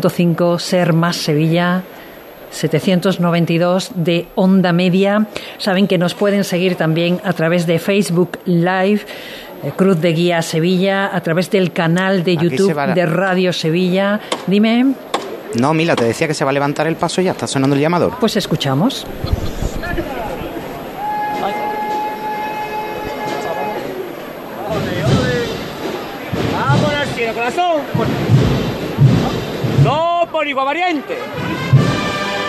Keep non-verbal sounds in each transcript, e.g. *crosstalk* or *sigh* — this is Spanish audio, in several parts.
101.5 Ser Más Sevilla. 792 de Onda Media. Saben que nos pueden seguir también a través de Facebook Live, eh, Cruz de Guía Sevilla, a través del canal de YouTube de Radio Sevilla. Dime. No, Mila, te decía que se va a levantar el paso ya, está sonando el llamador. Pues escuchamos. Variante.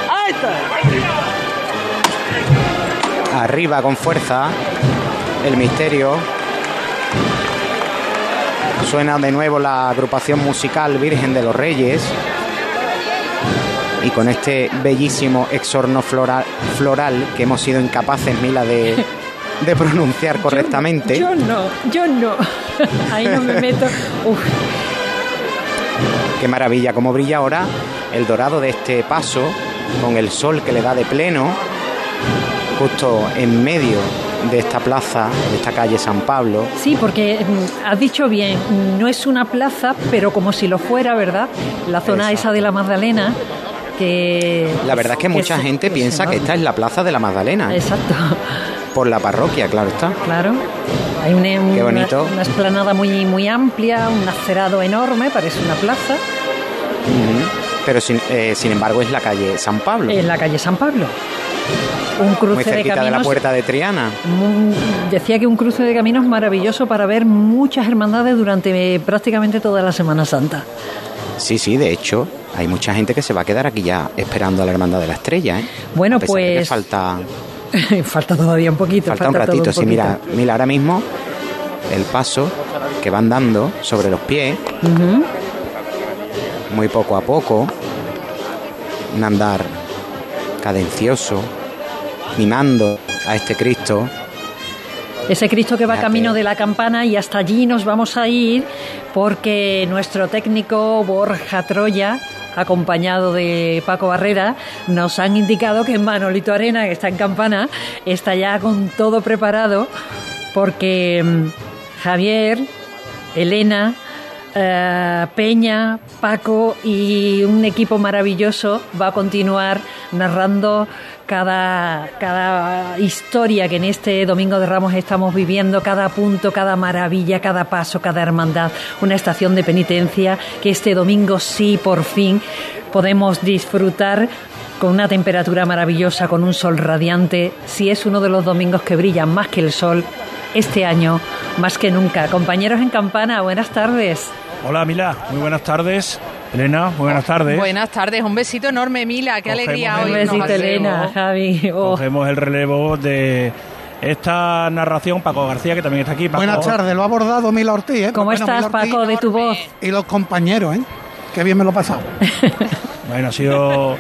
Ahí está. Arriba con fuerza. El misterio. Suena de nuevo la agrupación musical Virgen de los Reyes. Y con este bellísimo exorno floral, floral que hemos sido incapaces, Mila, de, de pronunciar *laughs* correctamente. Yo, no, yo no. *laughs* Ahí no me meto. Qué maravilla, cómo brilla ahora el dorado de este paso, con el sol que le da de pleno, justo en medio de esta plaza, de esta calle San Pablo. Sí, porque mm, has dicho bien, no es una plaza, pero como si lo fuera, ¿verdad? La zona esa de la Magdalena. Que, la verdad es que mucha gente piensa que esta es la plaza de la Magdalena. Exacto por la parroquia, claro está. Claro. Hay una, Una, esplanada muy, muy amplia, un acerado enorme, parece una plaza. Pero sin, eh, sin embargo es la calle San Pablo. Es la calle San Pablo. Un cruce muy cerquita de, de, la puerta de Triana. decía que un cruce de caminos maravilloso para ver muchas hermandades durante prácticamente toda la Semana Santa. Sí, sí, de hecho, hay mucha gente que se va a quedar aquí ya esperando a la Hermandad de la Estrella. ¿eh? Bueno, pues. falta *laughs* falta todavía un poquito. Falta, un ratito, sí, mira, mira, ahora mismo el paso que van dando sobre los pies, muy poco a poco, un andar cadencioso, mimando a este Cristo. Ese Cristo que va camino de la campana y hasta allí nos vamos a ir porque nuestro técnico Borja Troya acompañado de Paco Barrera, nos han indicado que Manolito Arena, que está en Campana, está ya con todo preparado porque mm, Javier, Elena, eh, Peña, Paco y un equipo maravilloso va a continuar narrando cada, cada historia que en este Domingo de Ramos estamos viviendo, cada punto, cada maravilla, cada paso, cada hermandad, una estación de penitencia que este domingo sí, por fin, podemos disfrutar con una temperatura maravillosa, con un sol radiante, si es uno de los domingos que brillan más que el sol este año, más que nunca. Compañeros en campana, buenas tardes. Hola Mila, muy buenas tardes. Elena, buenas tardes. Buenas tardes, un besito enorme, Mila, qué alegría hoy. Un besito, Elena, Javi. Oh. Cogemos el relevo de esta narración, Paco García, que también está aquí. Buenas tardes, lo ha abordado Mila Ortiz. ¿eh? ¿Cómo estás, Paco, de tu voz? Y los compañeros, ¿eh? Qué bien me lo he pasado. *laughs* bueno, ha sido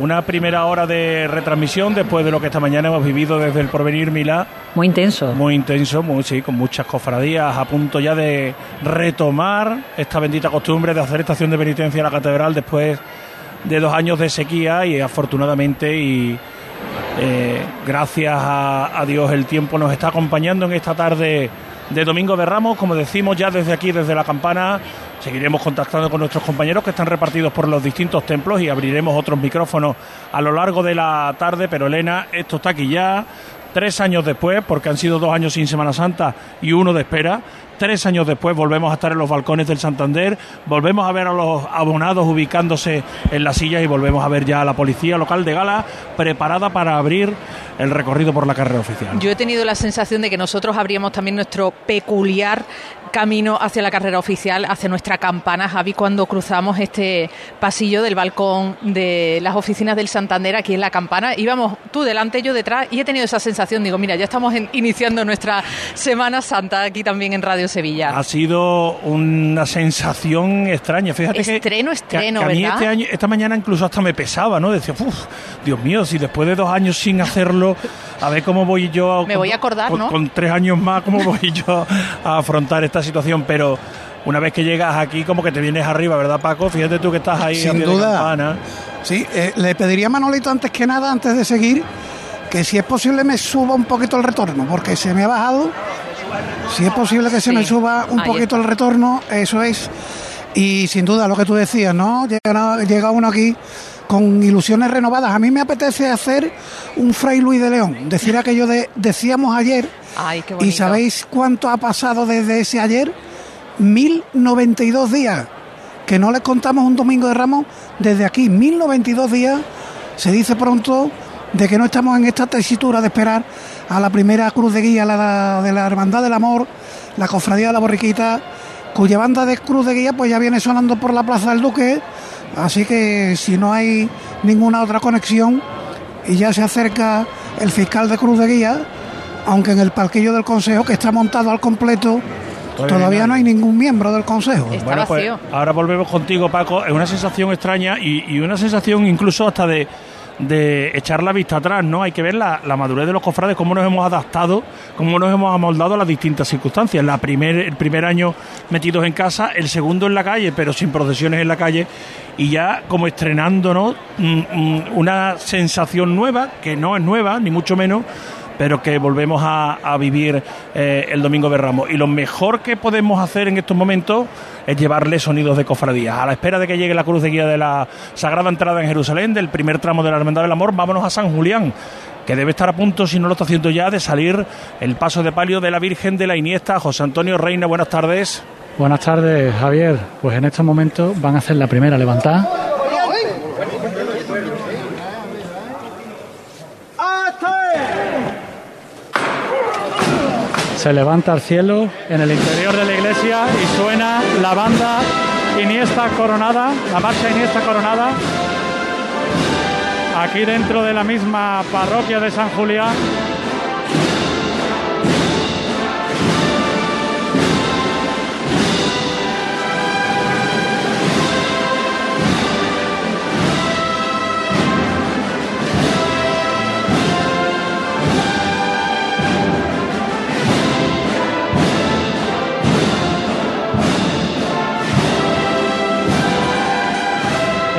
una primera hora de retransmisión después de lo que esta mañana hemos vivido desde el Porvenir Milá. Muy intenso. Muy intenso, muy, sí, con muchas cofradías a punto ya de retomar esta bendita costumbre de hacer estación de penitencia en la catedral después de dos años de sequía y afortunadamente y eh, gracias a, a Dios el tiempo nos está acompañando en esta tarde de Domingo de Ramos, como decimos ya desde aquí, desde la campana, Seguiremos contactando con nuestros compañeros que están repartidos por los distintos templos y abriremos otros micrófonos a lo largo de la tarde. Pero Elena, esto está aquí ya, tres años después, porque han sido dos años sin Semana Santa y uno de espera. Tres años después volvemos a estar en los balcones del Santander, volvemos a ver a los abonados ubicándose en las sillas y volvemos a ver ya a la policía local de Gala preparada para abrir el recorrido por la carrera oficial. Yo he tenido la sensación de que nosotros abríamos también nuestro peculiar camino hacia la carrera oficial, hacia nuestra campana, Javi, cuando cruzamos este pasillo del balcón de las oficinas del Santander aquí en la campana. Íbamos tú delante, yo detrás, y he tenido esa sensación, digo, mira, ya estamos iniciando nuestra Semana Santa aquí también en Radio Sevilla. Ha sido una sensación extraña, fíjate estreno, estreno, a mí este año, esta mañana incluso hasta me pesaba, ¿no? Decía, uff, Dios mío, si después de dos años sin hacerlo, a ver cómo voy yo... *laughs* Me voy a acordar, ¿no? Con tres años más, ¿cómo voy *laughs* yo a afrontar esta situación, pero una vez que llegas aquí como que te vienes arriba, ¿verdad Paco? Fíjate tú que estás ahí Sin duda. Sí, eh, le pediría a Manolito antes que nada, antes de seguir, que si es posible me suba un poquito el retorno, porque se me ha bajado. Si es posible que se me suba un poquito el retorno, eso es Y sin duda lo que tú decías, ¿no? Llega, llega uno aquí con ilusiones renovadas. A mí me apetece hacer un Fray Luis de León, decir aquello de decíamos ayer. Ay, qué ¿Y sabéis cuánto ha pasado desde ese ayer? 1092 días. Que no les contamos un domingo de Ramos desde aquí. 1092 días. Se dice pronto de que no estamos en esta tesitura de esperar a la primera cruz de guía la de la Hermandad del Amor, la Cofradía de la Borriquita, cuya banda de cruz de guía pues ya viene sonando por la Plaza del Duque. Así que si no hay ninguna otra conexión y ya se acerca el fiscal de cruz de guía, aunque en el palquillo del Consejo, que está montado al completo, Todavía no hay ningún miembro del Consejo. Está Bueno, pues vacío. ahora volvemos contigo, Paco. Es una sensación extraña y, y una sensación incluso hasta de, de echar la vista atrás, ¿no? Hay que ver la, la madurez de los cofrades, cómo nos hemos adaptado, cómo nos hemos amoldado a las distintas circunstancias. La primer, el primer año metidos en casa, el segundo en la calle, pero sin procesiones en la calle, y ya como estrenándonos mm, mm, una sensación nueva, que no es nueva, ni mucho menos, pero que volvemos a, vivir eh, el Domingo de Ramos. Y lo mejor que podemos hacer en estos momentos es llevarle sonidos de cofradías. A la espera de que llegue la cruz de guía de la Sagrada Entrada en Jerusalén, del primer tramo de la Hermandad del Amor, vámonos a San Julián, que debe estar a punto, si no lo está haciendo ya, de salir el paso de palio de la Virgen de la Iniesta. José Antonio Reina, buenas tardes. Buenas tardes, Javier. Pues en estos momentos van a hacer la primera levantada. Se levanta al cielo en el interior de la iglesia y suena la banda Iniesta coronada, la marcha Iniesta coronada. Aquí dentro de la misma parroquia de San Julián.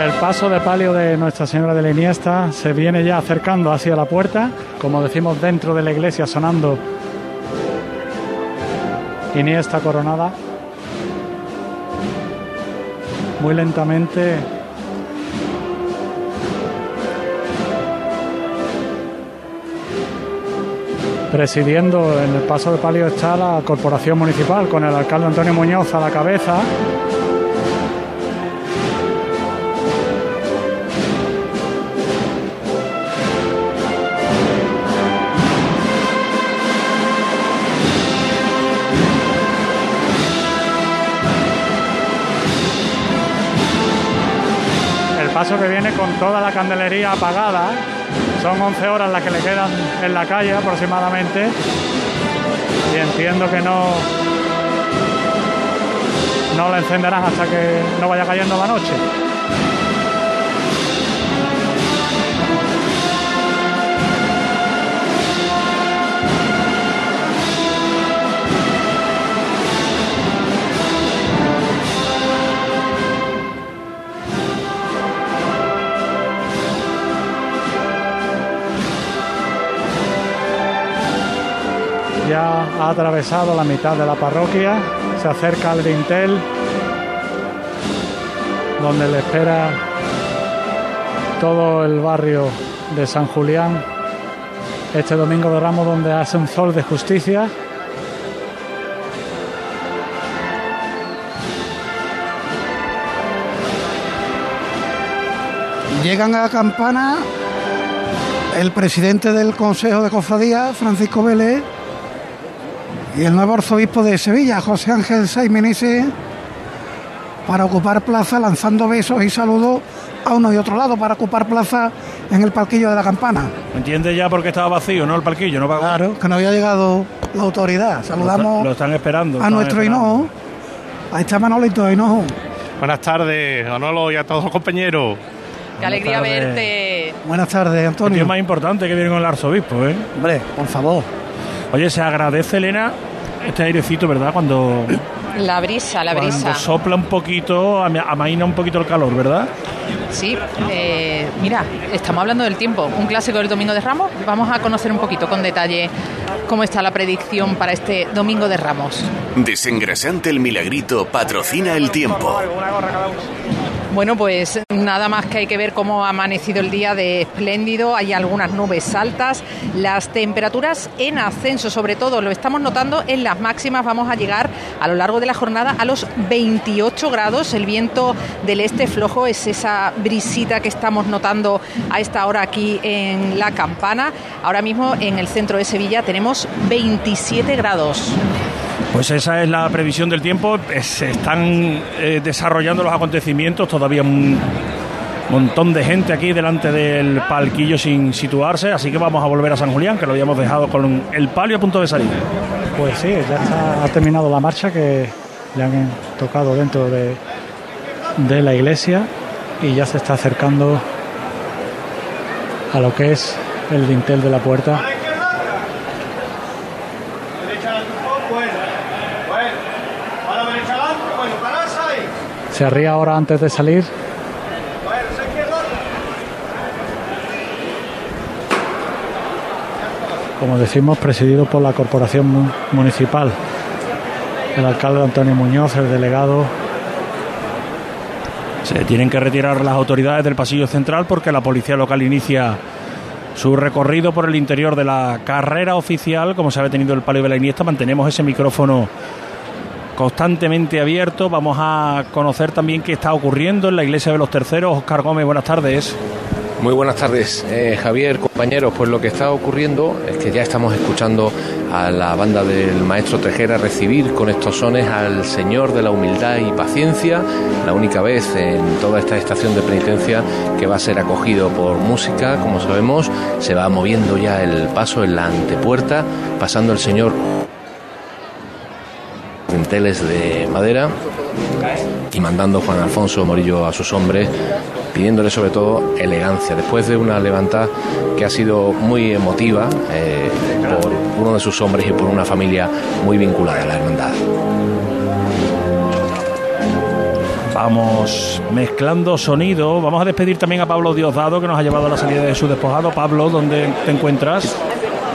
El paso de palio de Nuestra Señora de la Iniesta se viene ya acercando hacia la puerta, como decimos dentro de la iglesia sonando Iniesta coronada. Muy lentamente presidiendo en el paso de palio está la corporación municipal con el alcalde Antonio Muñoz a la cabeza. Que viene con toda la candelería apagada. Son 11 horas las que le quedan en la calle aproximadamente. Y entiendo que no, no la encenderán hasta que no vaya cayendo la noche. Ha atravesado la mitad de la parroquia, se acerca al dintel, donde le espera todo el barrio de San Julián. Este domingo de Ramos, donde hace un sol de justicia. Llegan a la campana el presidente del Consejo de Cofradía, Francisco Vélez, y el nuevo arzobispo de Sevilla, José Ángel Saimenese, para ocupar plaza, lanzando besos y saludos a uno y otro lado, para ocupar plaza en el palquillo de la campana. ¿Entiendes ya por qué estaba vacío, no el parquillo? No? Claro, que no había llegado la autoridad. Lo, Saludamos lo están esperando. a están nuestro esperando. hinojo. Ahí está Manolito Hinojo. Buenas tardes, Manolo y a todos los compañeros. Qué alegría tardes. verte. Buenas tardes, Antonio. más importante que viene con el arzobispo, ¿eh? Hombre, por favor. Oye, se agradece, Elena, este airecito, ¿verdad? Cuando, La brisa, la brisa. cuando sopla un poquito, ama- amaina un poquito el calor, ¿verdad? Sí, eh, mira, estamos hablando del tiempo, un clásico del Domingo de Ramos. Vamos a conocer un poquito con detalle cómo está la predicción para este Domingo de Ramos. Desengrasante el milagrito patrocina el tiempo. Bueno, pues nada más que hay que ver cómo ha amanecido el día de espléndido. Hay algunas nubes altas. Las temperaturas en ascenso, sobre todo, lo estamos notando en las máximas. Vamos a llegar a lo largo de la jornada a los 28 grados. El viento del este flojo es esa brisita que estamos notando a esta hora aquí en la campana. Ahora mismo en el centro de Sevilla tenemos 27 grados. Pues esa es la previsión del tiempo. Se están eh, desarrollando los acontecimientos, todavía un montón de gente aquí delante del palquillo sin situarse, así que vamos a volver a San Julián, que lo habíamos dejado con el palio a punto de salir. Pues sí, ya ha terminado la marcha que le han tocado dentro de, de la iglesia y ya se está acercando a lo que es el dintel de la puerta. Se arría ahora antes de salir. Como decimos, presidido por la Corporación Municipal. El alcalde Antonio Muñoz, el delegado. Se tienen que retirar las autoridades del pasillo central porque la policía local inicia su recorrido por el interior de la carrera oficial, como se ha tenido el palio de la Iniesta. Mantenemos ese micrófono constantemente abierto. Vamos a conocer también qué está ocurriendo en la iglesia de los terceros. Oscar Gómez, buenas tardes. Muy buenas tardes, eh, Javier, compañeros. Pues lo que está ocurriendo es que ya estamos escuchando a la banda del maestro Tejera recibir con estos sones al Señor de la Humildad y Paciencia, la única vez en toda esta estación de penitencia que va a ser acogido por música, como sabemos, se va moviendo ya el paso en la antepuerta, pasando el Señor dinteles de madera y mandando Juan Alfonso Morillo a sus hombres, pidiéndole sobre todo elegancia, después de una levantada que ha sido muy emotiva eh, por uno de sus hombres y por una familia muy vinculada a la hermandad. Vamos mezclando sonido. Vamos a despedir también a Pablo Diosdado, que nos ha llevado a la salida de su despojado. Pablo, ¿dónde te encuentras?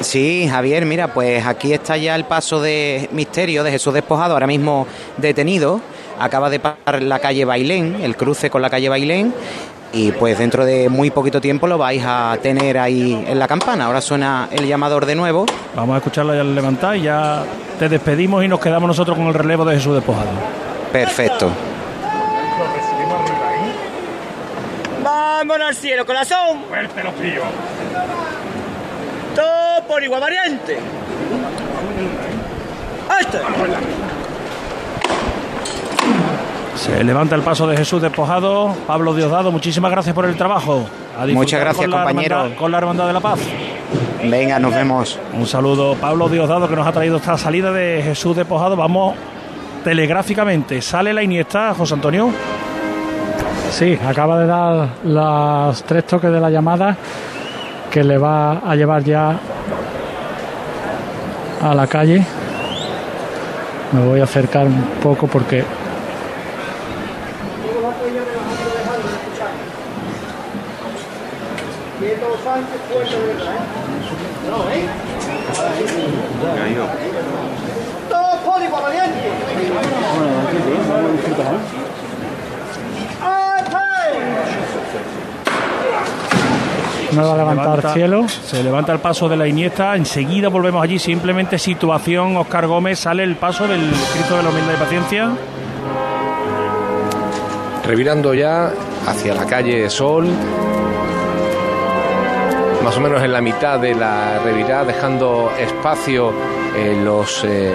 Sí, Javier, mira, pues aquí está ya el paso de misterio de Jesús Despojado, ahora mismo detenido. Acaba de pasar la calle Bailén, el cruce con la calle Bailén, y pues dentro de muy poquito tiempo lo vais a tener ahí en la campana. Ahora suena el llamador de nuevo. Vamos a escucharlo ya levantar y ya te despedimos y nos quedamos nosotros con el relevo de Jesús Despojado. Perfecto. Vamos al cielo, corazón. Fuerte los tíos. Todo por igual variante. ¡Este! Se levanta el paso de Jesús Despojado. Pablo Diosdado, muchísimas gracias por el trabajo. Muchas gracias, con la compañero. hermandad- con la Hermandad de la Paz. Venga, nos vemos. Un saludo, Pablo Diosdado, que nos ha traído esta salida de Jesús Despojado. Vamos telegráficamente. Sale la Iniesta, José Antonio. Sí, acaba de dar los tres toques de la llamada que le va a llevar ya a la calle. Me voy a acercar un poco porque Todo por igual variante. No va a levantar Levanta- cielo. Se levanta el paso de la Iniesta. Enseguida volvemos allí. Simplemente situación. Oscar Gómez sale el paso del Cristo de la Humildad y Paciencia. revirando ya hacia la calle Sol, más o menos en la mitad de la revirada, dejando espacio eh, los, eh,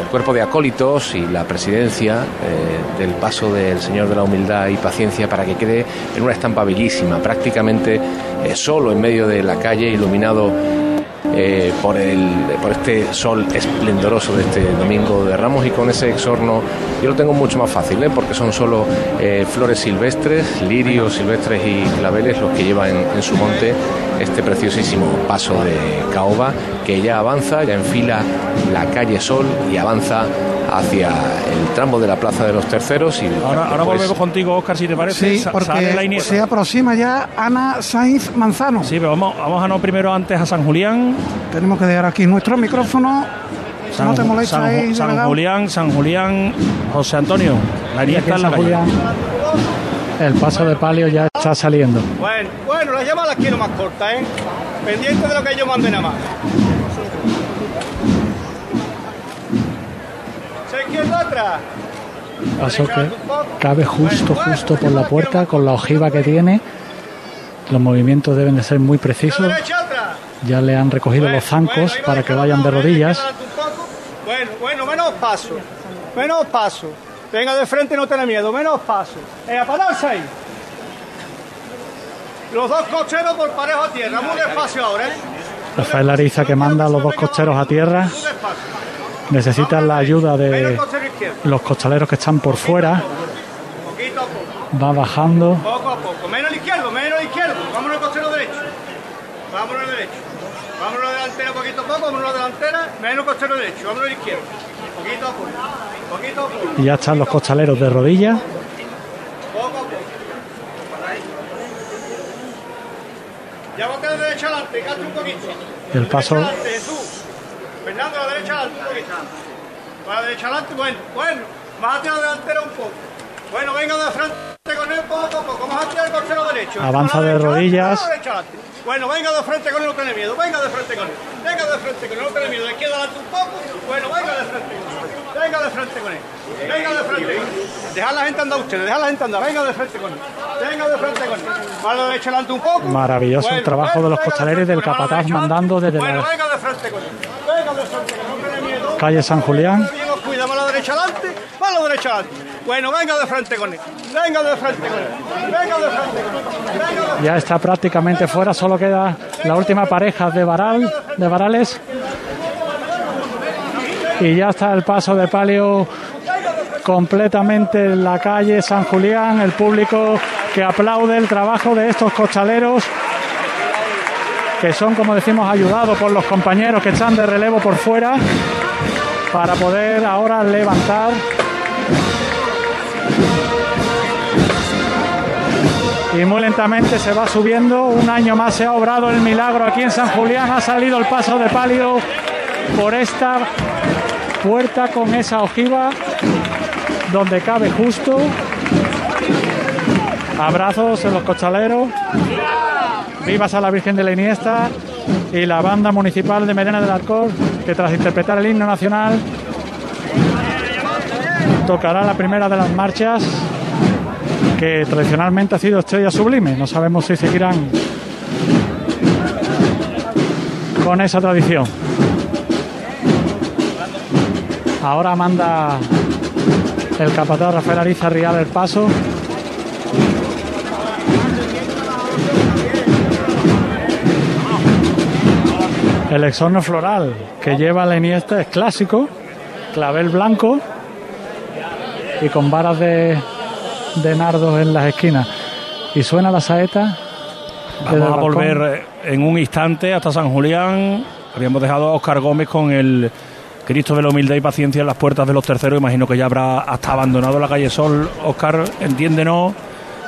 el cuerpo de acólitos y la presidencia eh, del paso del Señor de la Humildad y Paciencia para que quede en una estampa bellísima, prácticamente eh, solo en medio de la calle, iluminado eh, por, el, por este sol esplendoroso de este domingo de Ramos y con ese exorno yo lo tengo mucho más fácil ¿eh? porque son solo eh, flores silvestres, lirios silvestres y claveles los que lleva en, en su monte este preciosísimo paso de caoba que ya avanza, ya enfila la calle Sol y avanza hacia el tramo de la Plaza de los Terceros. Y ahora, ahora después- volvemos contigo, Oscar, si te parece. Sí, porque sale la Iniesta. se aproxima ya Ana Sainz Manzano. Sí, pero vamos, vamos a no primero antes a San Julián. Tenemos que dejar aquí nuestro micrófono. San, no te molesta San- ahí, San. Julián, San Julián, José Antonio. La Iniesta en la. Julián, el paso de palio ya está saliendo. Bueno, bueno, las llamas las quiero más cortas, ¿eh? Pendiente de lo que ellos manden a más. Paso que cabe justo, justo por la puerta con la ojiva que tiene. Los movimientos deben de ser muy precisos. Ya le han recogido los zancos para que vayan de rodillas. Bueno, bueno, menos paso. Menos paso. Venga de frente, no tenga miedo. Menos paso. Eh, a pararse ahí. Los dos cocheros por parejo a tierra. Muy despacio ahora, ¿eh? Rafael Ariza que manda a los dos cocheros a tierra. Muy despacio. Necesitan la ayuda de los costaleros que están por fuera. Va bajando. Poco a poco. Menos al izquierdo, menos al izquierdo. Vámonos al costero derecho. Vámonos al derecho. Vámonos a la delantera poquito a poco. Vámonos a la delantera. Menos costero derecho. Vámonos al izquierdo. Poquito a poco. Poquito a poco. Y ya están los costaleros de rodillas. Poco a poco. Ya bote de derecha adelante. Gaste un poquito. El paso adelante, Jesús. Fernando, a la derecha adelante un poquito. A la derecha adelante. Bueno, bueno. Bájate a la delantera un poco. Bueno, venga de frente con él poco a poco. Vamos a tirar el costero derecho. Avanza de rodillas. adelante. Bueno, venga de frente con él, no tiene miedo. Venga de frente con él. Venga de frente con él, no tiene miedo. Izquierda adelante un poco. Bueno, venga de frente con él. Venga de frente con él. Venga de frente con él. Dejad la gente andar ustedes, dejad la gente andar. Venga de frente con él. Venga de frente con él. La derecha adelante un poco. Maravilloso el Bueno, trabajo de los costaleros del capataz mandando desde Bueno, la venga de frente con él. Venga de frente con él, no tiene miedo. calle San Julián. Cuida, la derecha adelante, la derecha adelante. Bueno, venga de frente con él. Venga de frente con él. Venga de frente con él. Ya está prácticamente fuera, solo queda la última pareja de Varal, de Varales. Y ya está el paso de palio completamente en la calle San Julián, el público que aplaude el trabajo de estos costaleros que son, como decimos, ayudados por los compañeros que están de relevo por fuera para poder ahora levantar y muy lentamente se va subiendo. Un año más se ha obrado el milagro aquí en San Julián. Ha salido el paso de palio por esta puerta con esa ojiva donde cabe justo. Abrazos en los costaleros. Vivas a la Virgen de la Iniesta y la banda municipal de Medina del Arcor que tras interpretar el himno nacional tocará la primera de las marchas que tradicionalmente ha sido Estrella Sublime. No sabemos si seguirán con esa tradición. Ahora manda el capataz Rafael Ariza Rial el paso. El exorno floral que lleva la Iniesta es clásico, clavel blanco y con varas de, de nardos en las esquinas. Y suena la saeta. Vamos a volver eh, en un instante hasta San Julián. Habíamos dejado a Oscar Gómez con el Cristo de la humildad y paciencia en las puertas de los terceros. Imagino que ya habrá hasta abandonado la calle Sol. Oscar, entiéndenos.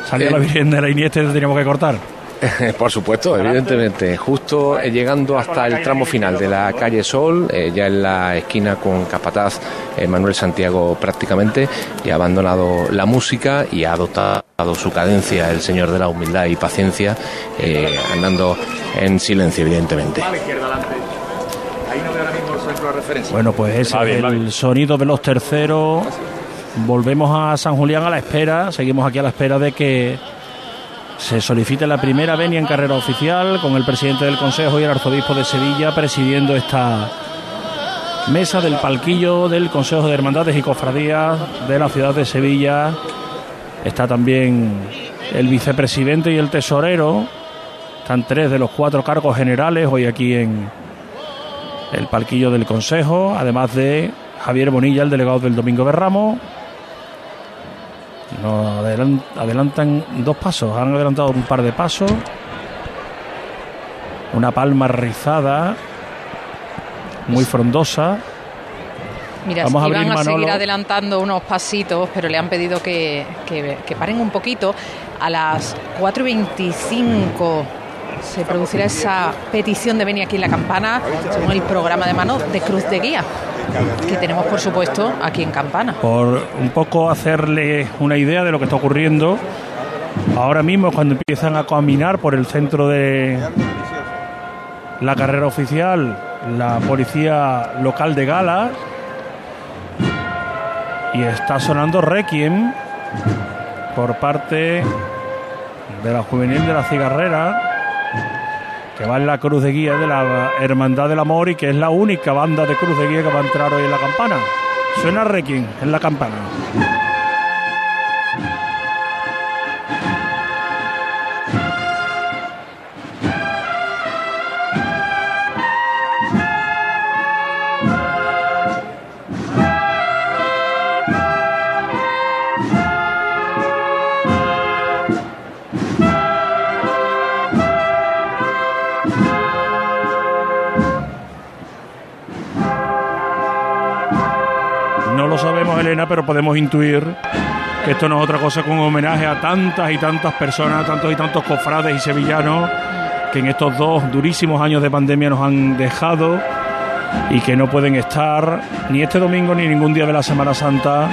Salió Eh. la Virgen de la Iniesta y te teníamos que cortar. *laughs* Por supuesto, evidentemente. Justo eh, llegando hasta el tramo final de la calle Sol, eh, ya en la esquina con Capataz eh, Manuel Santiago prácticamente, y ha abandonado la música y ha adoptado su cadencia el señor de la humildad y paciencia, eh, andando en silencio, evidentemente. Bueno, pues ese Va bien, es va el bien. sonido de los terceros. Volvemos a San Julián a la espera. Seguimos aquí a la espera de que se solicite la primera venia en carrera oficial con el presidente del Consejo y el arzobispo de Sevilla presidiendo esta mesa del palquillo del Consejo de Hermandades y Cofradías de la ciudad de Sevilla. Está también el vicepresidente y el tesorero. Están tres de los cuatro cargos generales hoy aquí en el palquillo del Consejo, además de Javier Bonilla, el delegado del Domingo de Ramos. Nos adelan- adelantan dos pasos, han adelantado un par de pasos. Una palma rizada, muy frondosa. Mira, Vamos a iban abrir a seguir adelantando unos pasitos, pero le han pedido que, que- que paren un poquito. A las 4 y 25 se producirá esa petición de venir aquí en la campana, según el programa de mano de Cruz de Guía, que tenemos, por supuesto, aquí en Campana. por un poco hacerle una idea de lo que está ocurriendo. Ahora mismo cuando empiezan a caminar por el centro de la carrera oficial, la policía local de Gala y está sonando Requiem por parte de la juvenil de la cigarrera que va en la cruz de guía de la Hermandad del Amor y que es la única banda de cruz de guía que va a entrar hoy en la campana. Suena Requiem en la campana. Pero podemos intuir que esto no es otra cosa que un homenaje a tantas y tantas personas, tantos y tantos cofrades y sevillanos que en estos dos durísimos años de pandemia nos han dejado y que no pueden estar ni este domingo ni ningún día de la Semana Santa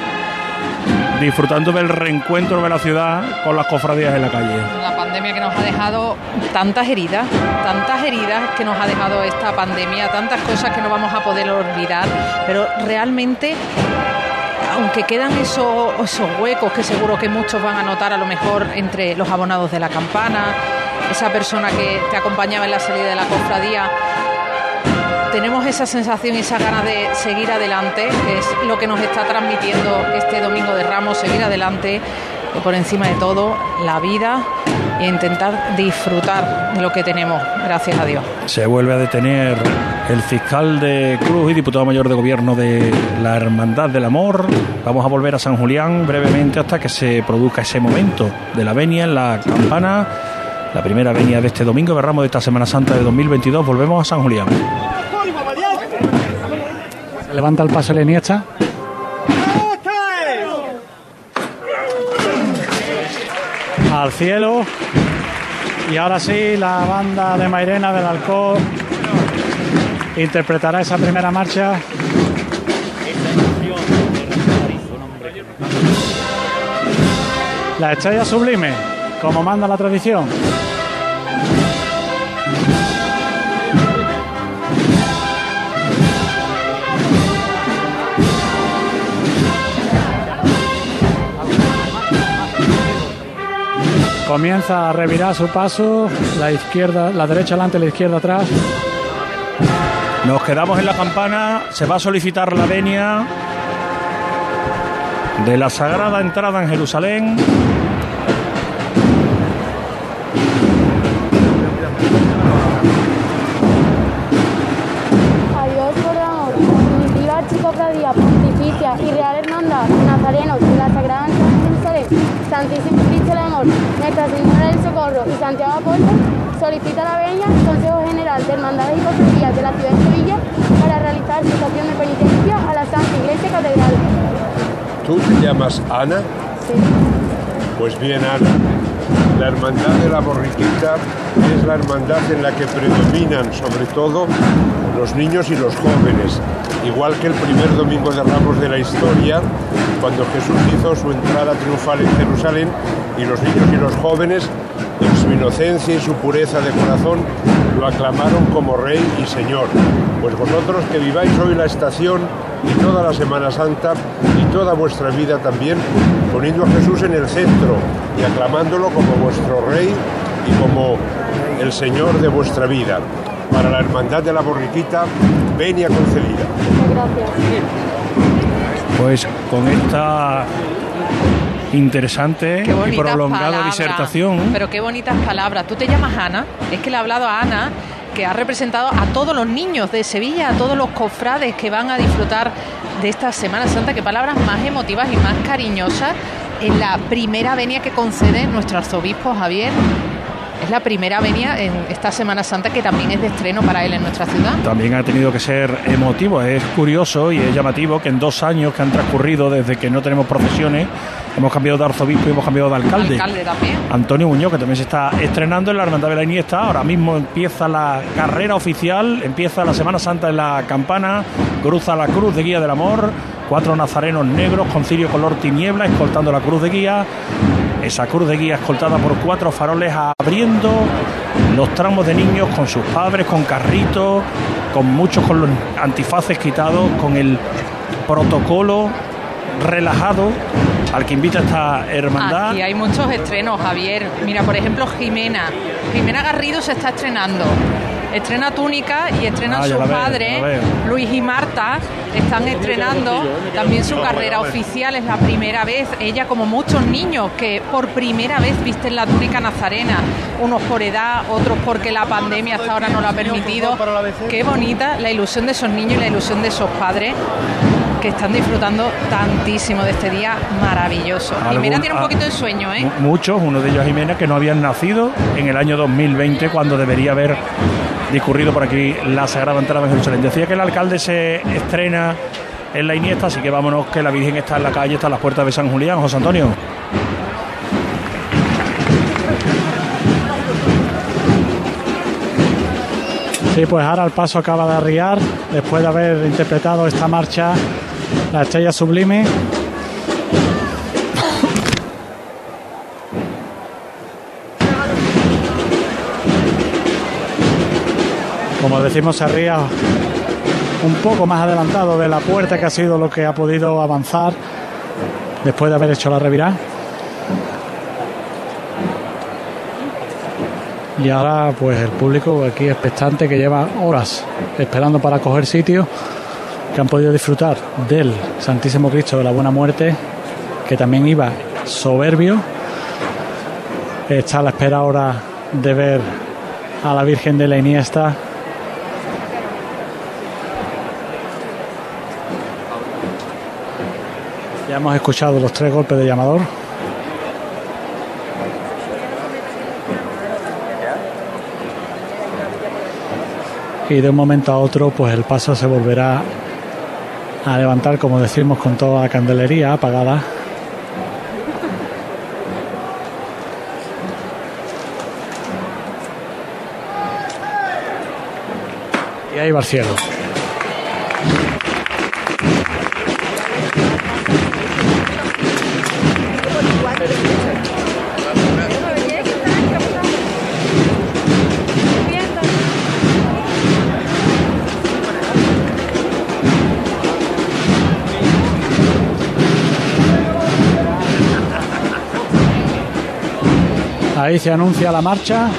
disfrutando del reencuentro de la ciudad con las cofradías en la calle. La pandemia que nos ha dejado tantas heridas, tantas heridas que nos ha dejado esta pandemia, tantas cosas que no vamos a poder olvidar, pero realmente aunque quedan esos, huecos que seguro que muchos van a notar a lo mejor entre los abonados de la campana, esa persona que te acompañaba en la salida de la cofradía, tenemos esa sensación y esa ganas de seguir adelante, es lo que nos está transmitiendo este domingo de Ramos, seguir adelante por encima de todo la vida e intentar disfrutar de lo que tenemos, gracias a Dios. Se vuelve a detener el fiscal de Cruz y diputado mayor de gobierno de la Hermandad del Amor. Vamos a volver a San Julián brevemente hasta que se produzca ese momento de la venia en la campana. La primera venia de este domingo de Ramos de esta Semana Santa de 2022. Volvemos a San Julián. Se levanta el paso de la Iniesta. Al cielo. Y ahora sí, la banda de Mairena del Alcor interpretará esa primera marcha. La estrella sublime, como manda la tradición. Comienza a revirar su paso, la izquierda, la derecha adelante, la izquierda atrás. Nos quedamos en la campana. Se va a solicitar la venia de la Sagrada Entrada en Jerusalén. Adiós por amor, primitiva archicofradía pontificia y real hermandad nazarenos de la Sagrada Jerusalén, Santísimo Nuestra Señora del Socorro y Santiago Apóstol solicita la venia del Consejo General de Hermandades y Cofradías de la ciudad de Sevilla para realizar su estación de penitencia a la Santa Iglesia Catedral. ¿Tú te llamas Ana? Pues bien, Ana. La hermandad de la borriquita es la hermandad en la que predominan sobre todo los niños y los jóvenes, igual que el primer domingo de Ramos de la historia, cuando Jesús hizo su entrada triunfal en Jerusalén y los niños y los jóvenes, en su inocencia y su pureza de corazón, lo aclamaron como Rey y Señor. Pues vosotros que viváis hoy la estación y toda la Semana Santa y toda vuestra vida también, poniendo a Jesús en el centro y aclamándolo como vuestro Rey y como el Señor de vuestra vida. Para la Hermandad de la Borriquita, venia concedida. Gracias. Pues con esta interesante y prolongada palabras. disertación. Pero qué bonitas palabras. Tú te llamas Ana. Es que le ha hablado a Ana, que ha representado a todos los niños de Sevilla, a todos los cofrades que van a disfrutar de esta Semana Santa. Qué palabras más emotivas y más cariñosas en la primera venia que concede nuestro arzobispo Javier. Es la primera venia en esta Semana Santa que también es de estreno para él en nuestra ciudad. También ha tenido que ser emotivo, es curioso y es llamativo que en dos años que han transcurrido desde que no tenemos procesiones, hemos cambiado de arzobispo y hemos cambiado de alcalde. Alcalde también. Antonio Muñoz, que también se está estrenando en la Hermandad de la Iniesta. Ahora mismo empieza la carrera oficial, empieza la Semana Santa en la campana, cruza la cruz de guía del amor, cuatro nazarenos negros con cirio color tiniebla escoltando la cruz de guía. Esa cruz de guía escoltada por cuatro faroles abriendo los tramos de niños con sus padres, con carritos, con muchos con los antifaces quitados, con el protocolo relajado al que invita esta hermandad. Aquí hay muchos estrenos, Javier. Mira, por ejemplo, Jimena. Jimena Garrido se está estrenando. Estrena Túnica y estrenan Ah, sus padres, veo. Luis y Marta, están estrenando también su carrera oficial. Es la primera vez, ella como muchos niños que por primera vez visten la túnica nazarena. Unos por edad, otros porque la pandemia hasta ahora no lo ha permitido. Qué bonita la ilusión de esos niños y la ilusión de esos padres que están disfrutando tantísimo de este día maravilloso. Algún- Jimena tiene un poquito de sueño, ¿eh? Mu- Muchos, uno de ellos Jimena, que no habían nacido en el año 2020 cuando debería haber discurrido por aquí la Sagrada Entrada en Jerusalén. Decía que el alcalde se estrena en la Iniesta, así que vámonos que la Virgen está en la calle, está en las puertas de San Julián, José Antonio. Sí, pues ahora el paso acaba de arriar, después de haber interpretado esta marcha, la estrella sublime. Como decimos, se arría un poco más adelantado de la puerta, que ha sido lo que ha podido avanzar después de haber hecho la revirada. Y ahora pues el público aquí expectante que lleva horas esperando para coger sitio, que han podido disfrutar del Santísimo Cristo de la Buena Muerte, que también iba soberbio. Está a la espera ahora de ver a la Virgen de la Iniesta. Ya hemos escuchado los tres golpes de llamador. y de un momento a otro pues el paso se volverá a levantar como decimos con toda la candelería apagada y ahí va el cielo Ahí se anuncia la marcha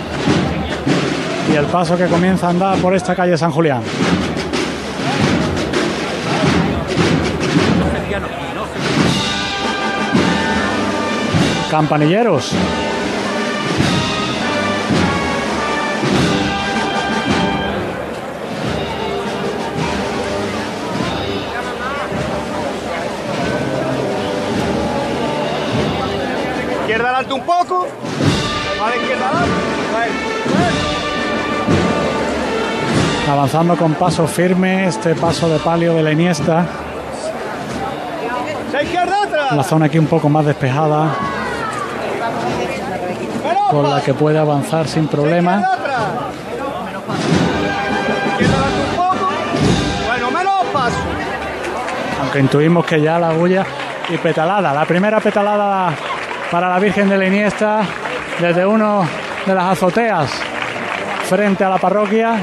y el paso que comienza a andar por esta calle San Julián. Campanilleros. Izquierda adelante un poco. A la izquierda adelante. Ahí. Avanzando con paso firme, este paso de palio de la Iniesta. La zona aquí un poco más despejada, por la que puede avanzar sin problema. aunque intuimos que ya la bulla y petalada. La primera petalada para la Virgen de la Iniesta desde uno de las azoteas frente a la parroquia.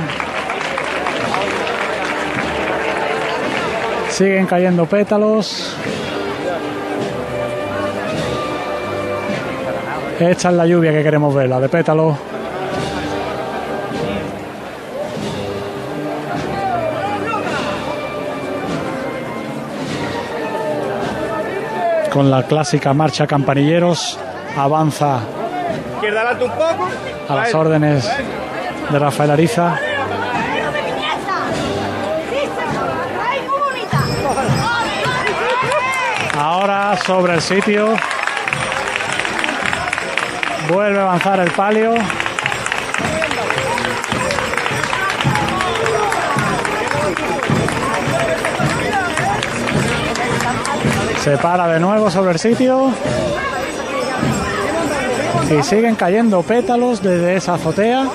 Siguen cayendo pétalos. Esta es la lluvia que queremos ver, la de pétalos. Con la clásica marcha campanilleros avanza Izquierda adelante un poco. a las órdenes de Rafael Ariza. Ahora sobre el sitio. Vuelve a avanzar el palio. Se para de nuevo sobre el sitio. Y siguen cayendo pétalos desde esa azotea.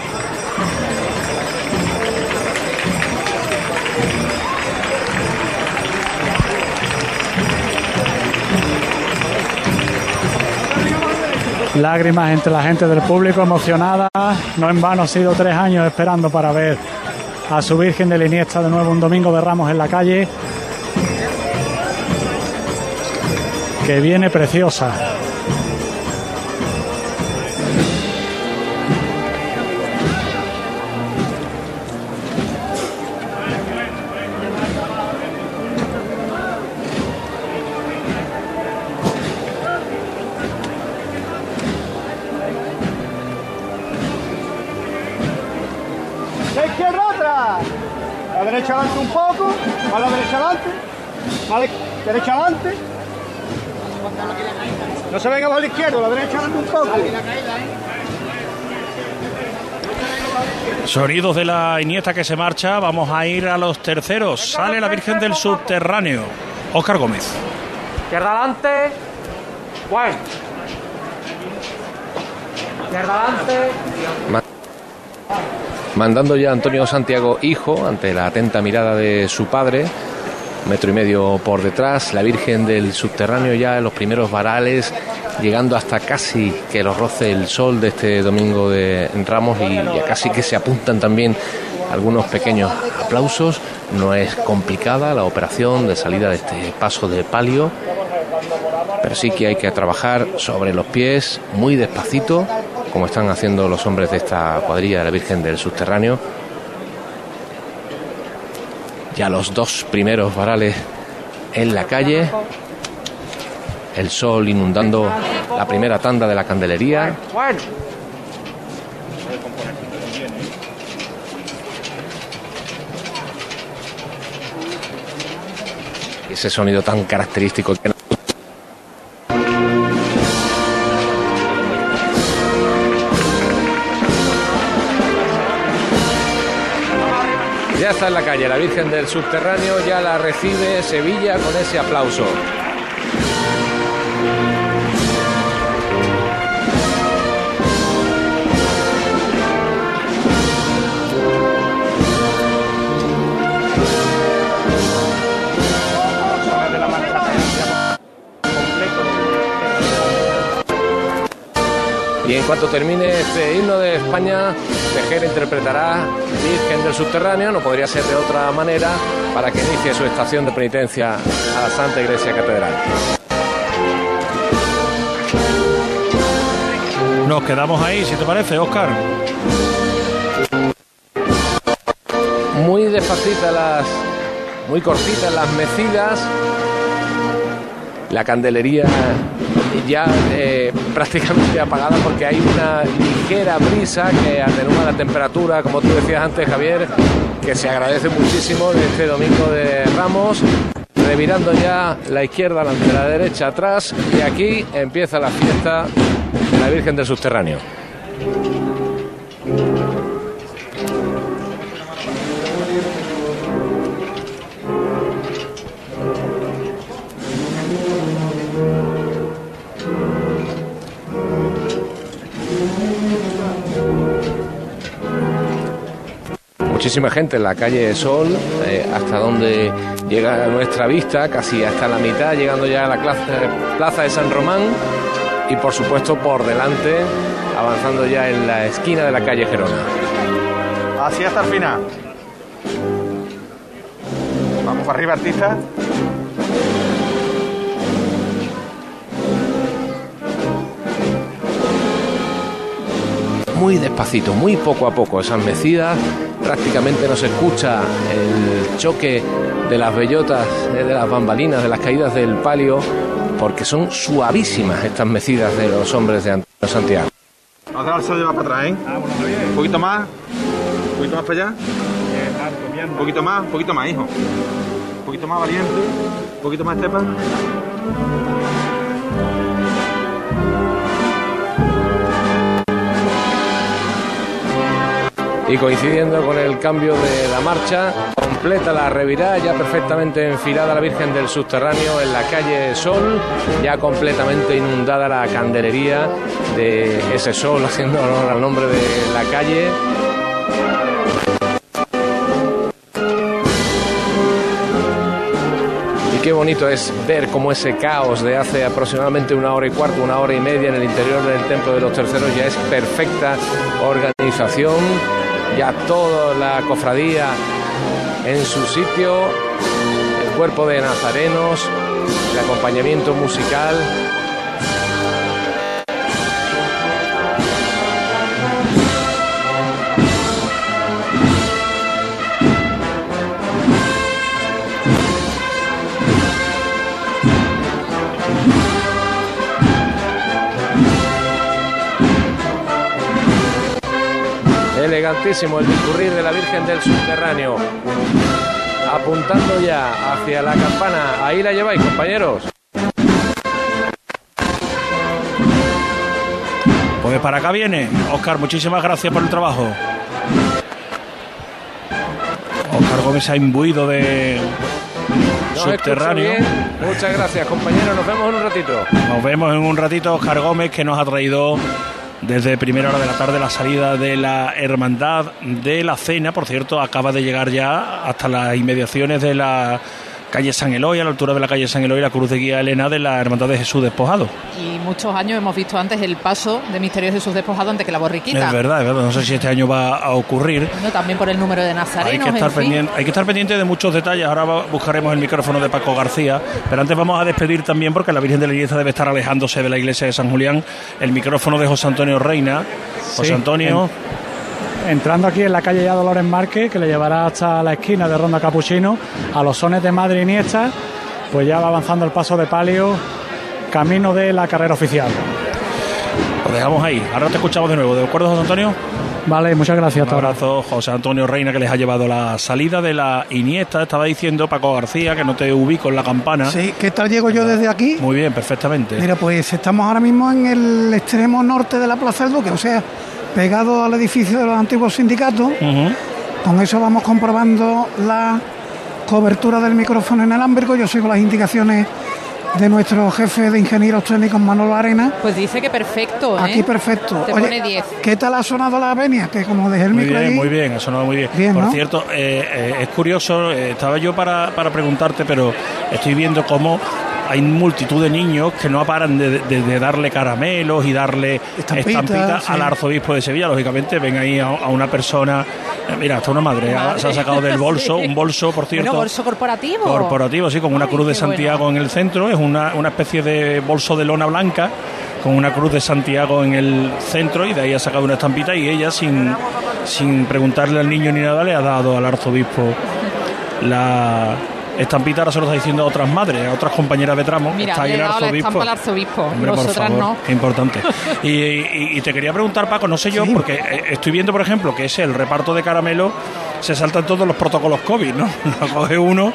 Lágrimas entre la gente del público emocionada. No en vano ha sido tres años esperando para ver a su Virgen de la de nuevo un domingo de Ramos en la calle. Que viene preciosa. Derecha adelante un poco. A la derecha adelante. A la derecha adelante. No se venga más a la izquierda, la derecha adelante un poco. Sonidos de la Iniesta que se marcha. Vamos a ir a los terceros. Sale la Virgen del Subterráneo. Óscar Gómez. Izquierda adelante. Bueno. Izquierda adelante. Ma- Mandando ya Antonio Santiago hijo ante la atenta mirada de su padre, metro y medio por detrás, la Virgen del Subterráneo ya en los primeros varales, llegando hasta casi que los roce el sol de este domingo de Ramos y ya casi que se apuntan también algunos pequeños aplausos. No es complicada la operación de salida de este paso de palio, pero sí que hay que trabajar sobre los pies muy despacito, como están haciendo los hombres de esta cuadrilla de la Virgen del Subterráneo. Ya los dos primeros varales en la calle, el sol inundando la primera tanda de la candelería. Ese sonido tan característico que está en la calle, la Virgen del Subterráneo ya la recibe Sevilla con ese aplauso. Cuanto termine este himno de España, Tejera interpretará Virgen del Subterráneo, no podría ser de otra manera, para que inicie su estación de penitencia a la Santa Iglesia Catedral. Nos quedamos ahí, si te parece, Óscar. Muy despacitas las, muy cortitas las mecidas. La candelería ya eh, prácticamente apagada porque hay una ligera brisa que atenúa la temperatura, como tú decías antes, Javier, que se agradece muchísimo de este domingo de Ramos. Revirando ya la izquierda ante la derecha atrás y aquí empieza la fiesta de la Virgen del Subterráneo. Muchísima gente en la calle Sol, eh, hasta donde llega nuestra vista, casi hasta la mitad, llegando ya a la plaza, de San Román y por supuesto por delante, avanzando ya en la esquina de la calle Gerona. Así hasta el final. Vamos para arriba, artista. Muy despacito, muy poco a poco, esas mecidas, prácticamente no se escucha el choque de las bellotas, eh, de las bambalinas, de las caídas del palio, porque son suavísimas estas mecidas de los hombres de Antonio Santiago. Vez se lleva para atrás, ¿eh? Un poquito más. Un poquito más para allá. Un poquito más, un poquito más, hijo. Un poquito más valiente. Un poquito más, Estepan. Y coincidiendo con el cambio de la marcha, completa la revirada, ya perfectamente enfilada la Virgen del Subterráneo en la calle Sol, ya completamente inundada la candelería de ese sol, *laughs* haciendo honor al nombre de la calle. Y qué bonito es ver cómo ese caos de hace aproximadamente una hora y cuarto, una hora y media en el interior del Templo de los Terceros ya es perfecta organización, ya toda la cofradía en su sitio, el cuerpo de nazarenos, el acompañamiento musical. Elegantísimo el discurrir de la Virgen del Subterráneo. Apuntando ya hacia la campana. Ahí la lleváis, compañeros. Pues para acá viene. Oscar, muchísimas gracias por el trabajo. Oscar Gómez ha imbuido de subterráneo. Muchas gracias, compañeros. Nos vemos en un ratito. Nos vemos en un ratito, Oscar Gómez, que nos ha traído desde primera hora de la tarde la salida de la Hermandad de la Cena. Por cierto, acaba de llegar ya hasta las inmediaciones de la calle San Eloy, a la altura de la calle San Eloy, la cruz de guía Elena de la Hermandad de Jesús Despojado. Y muchos años hemos visto antes el paso de Misterio de Jesús despojado ante que la borriquita. Es verdad, es verdad. No sé si este año va a ocurrir. Bueno, también por el número de nazarenos. Hay que, estar en fin. pendiente, hay que estar pendiente de muchos detalles. Ahora buscaremos el micrófono de Paco García. Pero antes vamos a despedir también, porque la Virgen de la Iglesia debe estar alejándose de la iglesia de San Julián, el micrófono de José Antonio Reina. José Sí, Antonio. Entrando aquí en la calle ya Dolores Márquez, que le llevará hasta la esquina de Ronda Capuchino, a los sones de Madre Iniesta, pues ya va avanzando el paso de palio, camino de la carrera oficial. Lo dejamos ahí. Ahora te escuchamos de nuevo. ¿De acuerdo, José Antonio? Vale, muchas gracias. Un abrazo, José Antonio Reina, que les ha llevado la salida de la Iniesta. Estaba diciendo Paco García, que no te ubico en la campana. Sí, ¿qué tal llego yo desde aquí? Muy bien, perfectamente. Mira, pues estamos ahora mismo en el extremo norte de la Plaza del Duque, o sea, pegado al edificio de los antiguos sindicatos. Con eso vamos comprobando la cobertura del micrófono inalámbrico. Yo sigo las indicaciones de nuestro jefe de ingenieros técnicos, Manolo Arena. Pues dice que perfecto, ¿eh? Aquí perfecto. Te Oye, pone 10. ¿Qué tal ha sonado la venia? Que como dejé el Muy micro bien, ahí, muy bien, ha sonado muy bien. Bien, Por ¿no? cierto, eh, eh, es curioso, eh, estaba yo para, para preguntarte, pero estoy viendo cómo hay multitud de niños que no paran de, de- de darle caramelos y darle Estampitas, sí. al arzobispo de Sevilla. Lógicamente, ven ahí a, a una persona, eh, mira, hasta una madre, ha- se ha sacado del *laughs* bolso, Sí. un bolso, por cierto. Bueno, bolso corporativo. Corporativo, sí, con una Ay, cruz de bueno. Santiago en el centro. Es una, una especie de bolso de lona blanca con una cruz de Santiago en el centro y de ahí ha sacado una estampita y ella, sin, sin preguntarle al niño ni nada, le ha dado al arzobispo la estampita. Ahora se lo está diciendo a otras madres, a otras compañeras de tramo. Mira, Está ahí el dado la arzobispo. arzobispo. Hombre, por Nosotras favor, no. qué importante. Y, y- y te quería preguntar, Paco, no sé yo, porque eh, estoy viendo, por ejemplo, que es el reparto de caramelo, se saltan todos los protocolos COVID, ¿no? *laughs* Lo coge uno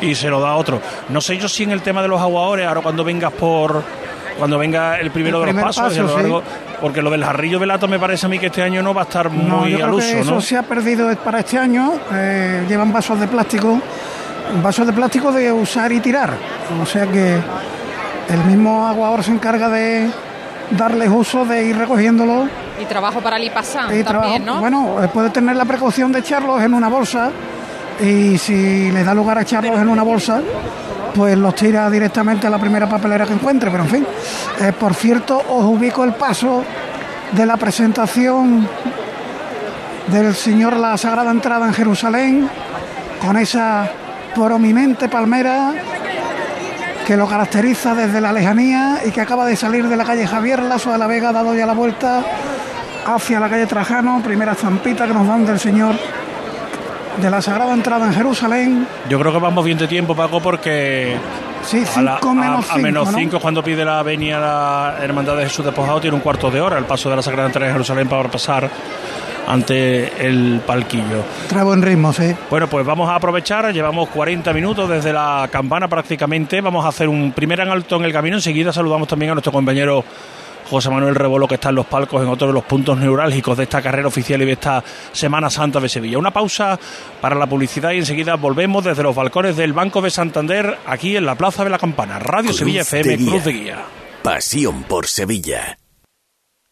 y se lo da a otro. No sé yo si en el tema de los aguadores, ahora cuando vengas por. Cuando venga el primero El de los pasos, paso, y a lo sí. largo- porque lo del jarrillo velato me parece a mí que este año no va a estar No, muy yo al creo uso, que eso ¿no? se ha perdido para este año. eh, llevan vasos de plástico, vasos de plástico de usar y tirar. O sea que el mismo aguador se encarga de darles uso, de ir recogiéndolo. Y trabajo para Lipasán y también, trabajo- ¿no? Bueno, eh, puede tener la precaución de echarlos en una bolsa y si le da lugar a echarlos en una bolsa, pues los tira directamente a la primera papelera que encuentre. Pero en fin, Eh, por cierto, os ubico el paso de la presentación del Señor la Sagrada Entrada en Jerusalén, con esa prominente palmera que lo caracteriza desde la lejanía y que acaba de salir de la calle Javier Lazo de la Vega, dado ya la vuelta hacia la calle Trajano, primera estampita que nos dan del Señor de la Sagrada Entrada en Jerusalén. Yo creo que vamos bien de tiempo, Paco, porque Sí, a, la- 5 menos a- a 5. menos 5 cuando pide la venia la Hermandad de Jesús Despojado tiene un cuarto de hora el paso de la Sagrada Entrada en Jerusalén para pasar ante el palquillo. Trae buen ritmo, sí. Bueno, pues vamos a aprovechar, llevamos 40 minutos desde la campana prácticamente, vamos a hacer un primer alto en el camino, enseguida saludamos también a nuestro compañero José Manuel Rebolo, que está en los palcos en otro de los puntos neurálgicos de esta carrera oficial y de esta Semana Santa de Sevilla. Una pausa para la publicidad y enseguida volvemos desde los balcones del Banco de Santander, aquí en la Plaza de la Campana. Radio Sevilla FM, Cruz de Guía. Pasión por Sevilla.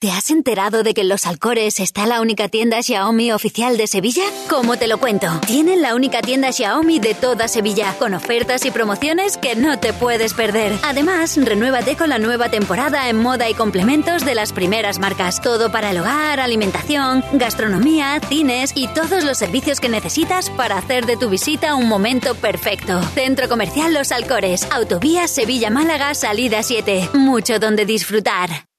¿Te has enterado de que en Los Alcores está la única tienda Xiaomi oficial de Sevilla? ¿Cómo te lo cuento? Tienen la única tienda Xiaomi de toda Sevilla, con ofertas y promociones que no te puedes perder. Además, renuévate con la nueva temporada en moda y complementos de las primeras marcas. Todo para el hogar, alimentación, gastronomía, cines y todos los servicios que necesitas para hacer de tu visita un momento perfecto. Centro Comercial Los Alcores, Autovía Sevilla-Málaga, salida 7. Mucho donde disfrutar.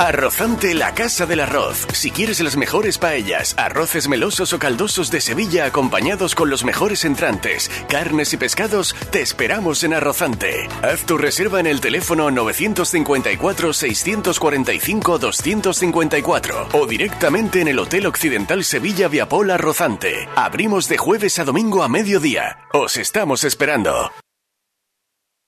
Arrozante la Casa del Arroz. Si quieres las mejores paellas, arroces melosos o caldosos de Sevilla acompañados con los mejores entrantes, carnes y pescados, te esperamos en Arrozante. Haz tu reserva en el teléfono 954-645-254 o directamente en el Hotel Occidental Sevilla Viapol Arrozante. Abrimos de jueves a domingo a mediodía. Os estamos esperando.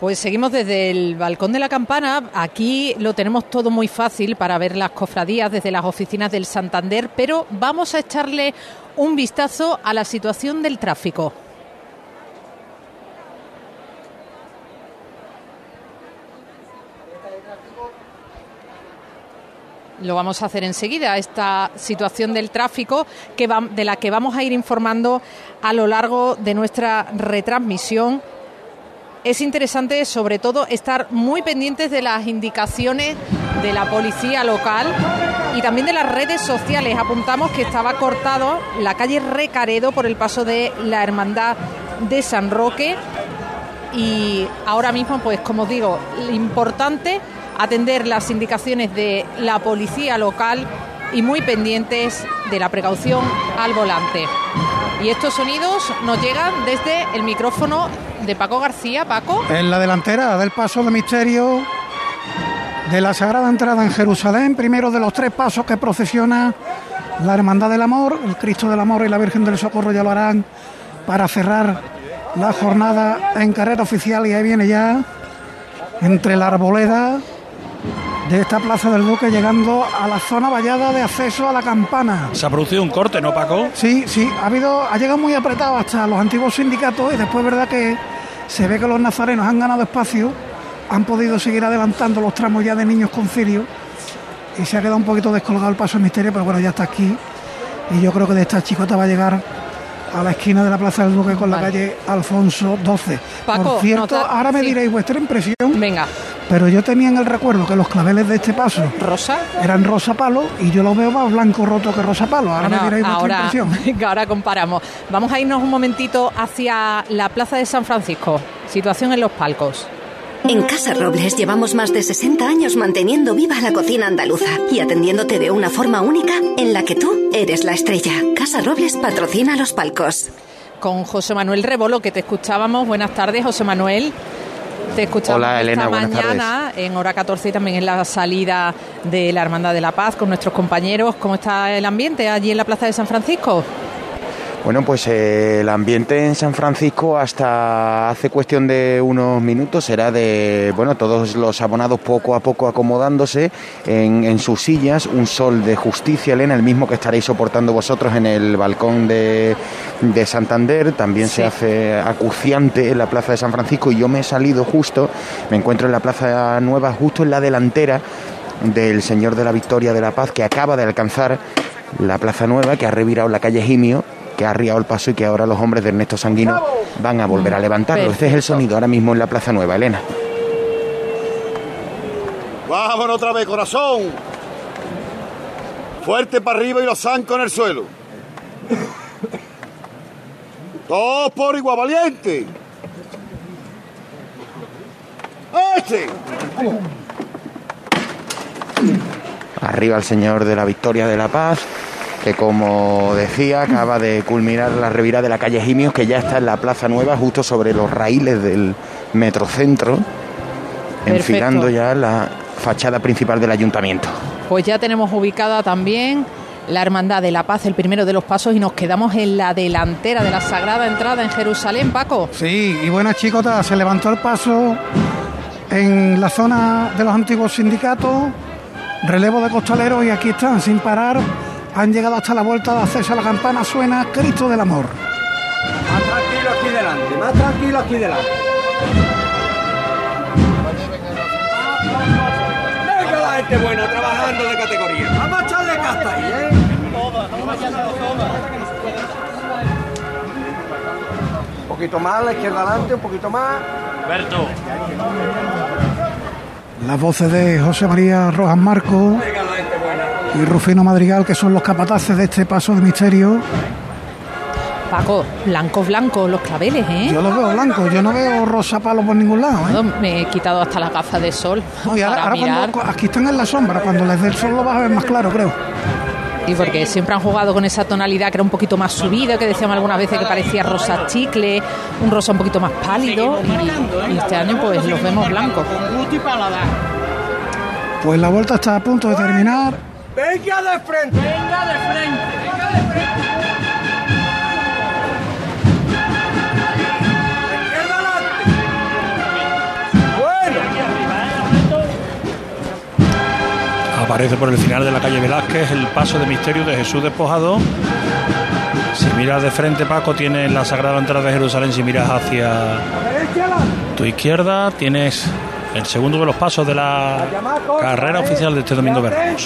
Pues seguimos desde el balcón de la campana. Aquí lo tenemos todo muy fácil para ver las cofradías desde las oficinas del Santander, pero vamos a echarle un vistazo a la situación del tráfico. Lo vamos a hacer enseguida, esta situación del tráfico que de la que vamos a ir informando a lo largo de nuestra retransmisión es interesante sobre todo estar muy pendientes de las indicaciones de la policía local y también de las redes sociales. Apuntamos que estaba cortado la calle Recaredo por el paso de la Hermandad de San Roque y ahora mismo, pues como digo, importante atender las indicaciones de la policía local y muy pendientes de la precaución al volante. Y estos sonidos nos llegan desde el micrófono de Paco García. Paco. En la delantera del paso de misterio de la Sagrada Entrada en Jerusalén, primero de los tres pasos que procesiona la Hermandad del Amor, el Cristo del Amor y la Virgen del Socorro ya lo harán para cerrar la jornada en carrera oficial y ahí viene ya entre la arboleda de esta Plaza del Duque llegando a la zona vallada de acceso a la campana. Se ha producido un corte, ¿no, Paco? Sí, sí, ha habido, ha llegado muy apretado hasta los antiguos sindicatos y después verdad que se ve que los nazarenos han ganado espacio, han podido seguir adelantando los tramos ya de niños con cirio y se ha quedado un poquito descolgado el paso del misterio, pero bueno, ya está aquí y yo creo que de esta chicota va a llegar a la esquina de la Plaza del Duque con la calle Alfonso XII. Paco, Por cierto, nota- ahora me sí. diréis vuestra impresión. Venga. Pero yo tenía en el recuerdo que los claveles de este paso ¿Rosa? eran rosa palo y yo lo veo más blanco roto que rosa palo. Ahora Bueno, me diréis vuestra ahora, impresión. *laughs* venga, ahora comparamos. Vamos a irnos un momentito hacia la Plaza de San Francisco. Situación en los palcos. En Casa Robles llevamos más de 60 años manteniendo viva la cocina andaluza y atendiéndote de una forma única en la que tú eres la estrella. Casa Robles patrocina los palcos. Con José Manuel Rebolo, que te escuchábamos. Buenas tardes, José Manuel. Te escuchamos Hola, Elena, esta mañana en hora 14 y también en la salida de la Hermandad de la Paz con nuestros compañeros. ¿Cómo está el ambiente allí en la Plaza de San Francisco? Bueno, pues eh, el ambiente en San Francisco hasta hace cuestión de unos minutos era de, bueno, todos los abonados poco a poco acomodándose en, en sus sillas, un sol de justicia, Elena, el mismo que estaréis soportando vosotros en el balcón de, de Santander, también se hace acuciante en la Plaza de San Francisco y yo me he salido justo, me encuentro en la Plaza Nueva, justo en la delantera del Señor de la Victoria de la Paz, que acaba de alcanzar la Plaza Nueva, que ha revirado la calle Jimio, que ha arriado el paso y que ahora los hombres de Ernesto Sanguino van a volver a levantarlo. Este es el sonido ahora mismo en la Plaza Nueva, Elena. Vámonos otra vez, corazón. Fuerte para arriba y los zancos en el suelo. Todos por igual, valiente. ¡Este! Arriba el Señor de la Victoria de la Paz, que como decía, acaba de culminar la revirada de la calle Jimios, que ya está en la Plaza Nueva, justo sobre los raíles del Metrocentro, enfilando ya la fachada principal del ayuntamiento. Pues ya tenemos ubicada también la Hermandad de la Paz, el primero de los pasos, y nos quedamos en la delantera de la Sagrada Entrada en Jerusalén, Paco. Sí, y buenas chicotas, se levantó el paso en la zona de los antiguos sindicatos, relevo de costaleros y aquí están, sin parar, han llegado hasta la vuelta de acceso a la campana, suena Cristo del Amor. Más tranquilo aquí delante, más tranquilo aquí delante. Venga la gente buena, trabajando de categoría. Vamos a echarle casta ahí, ¿eh? Un poquito más, la izquierda adelante, un poquito más. Berto. Las voces de José María Rojas Marco y Rufino Madrigal, que son los capataces de este paso de misterio. Paco, blancos, blancos los claveles, ¿eh? Yo los veo blancos, yo no veo rosa palo por ningún lado. ¿eh? Me he quitado hasta las gafas de sol No, y ahora, para ahora mirar. cuando, aquí están en la sombra, cuando les dé el sol lo vas a ver más claro, creo. Y porque siempre han jugado con esa tonalidad que era un poquito más subida, que decíamos algunas veces que parecía rosa chicle, un rosa un poquito más pálido. Y, y este año pues los vemos blancos. Pues la vuelta está a punto de terminar. Venga de frente. Venga de frente. Venga de frente. Aparece por el final de la calle Velázquez el paso de misterio de Jesús despojado. Si miras de frente, Paco, tienes la Sagrada Entrada de Jerusalén. Si miras hacia tu izquierda, tienes el segundo de los pasos de la carrera oficial de este domingo de usted.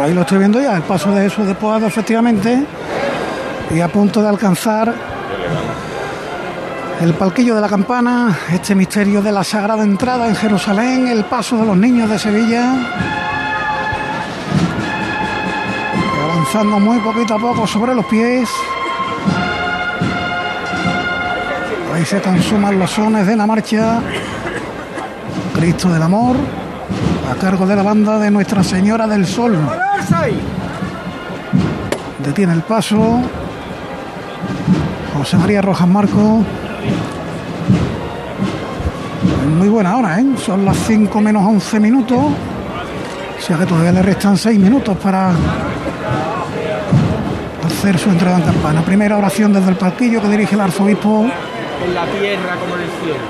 Ahí lo estoy viendo ya, el paso de Jesús despojado efectivamente. Y a punto de alcanzar el palquillo de la campana, este misterio de la Sagrada Entrada en Jerusalén, el paso de los niños de Sevilla. Avanzando muy poquito a poco sobre los pies. Ahí se consuman los sones de la marcha. Cristo del Amor, a cargo de la banda de Nuestra Señora del Sol. Detiene el paso. José María Rojas Marco. Muy buena hora, ¿eh? Son las 5 menos 11 minutos. O sea que todavía le restan 6 minutos para hacer su entrada en campana. Primera oración desde el palquillo que dirige el arzobispo. En la tierra como en el cielo.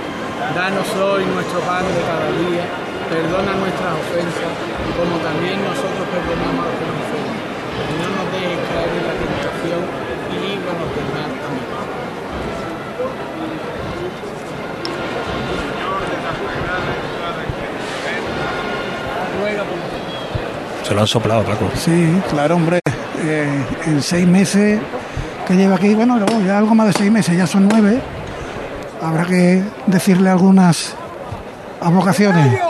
Danos hoy nuestro pan de cada día. Perdona nuestras ofensas, como también nosotros perdonamos a los que nos ofenden. No nos dejes caer en la tentación y líbranos del mal. Amén. Se lo han soplado, Paco. Sí, claro, hombre. Eh, en seis meses que lleva aquí, bueno, ya algo más de seis meses, ya son nueve. Habrá que decirle algunas avocaciones.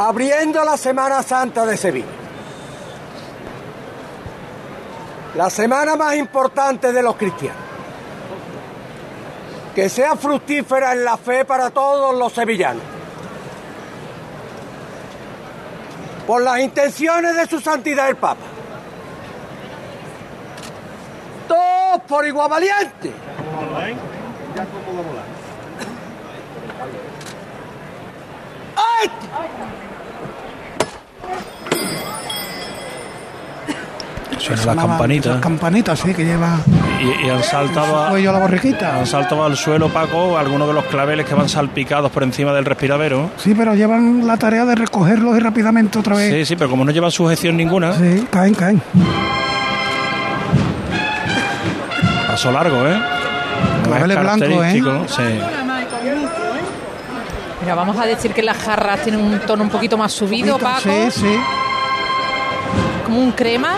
abriendo la Semana Santa de Sevilla. La semana más importante de los cristianos. Que sea fructífera en la fe para todos los sevillanos. Por las intenciones de su santidad el Papa. Todos por igual valiente. ¡Ay! Suena la campanita. Las campanitas, sí, que lleva Y, y han saltado a, cuello a la borriquita. han saltado al suelo, Paco, algunos de los claveles que van salpicados por encima del respiradero. Sí, pero llevan la tarea de recogerlos y rápidamente otra vez. Sí, sí, pero como no llevan sujeción ninguna, Sí, caen, caen. paso largo, ¿eh? Claveles Es blancos, ¿eh? sí. Mira, vamos a decir que las jarras tienen un tono un poquito más subido, Paco. Sí, sí. Como un crema.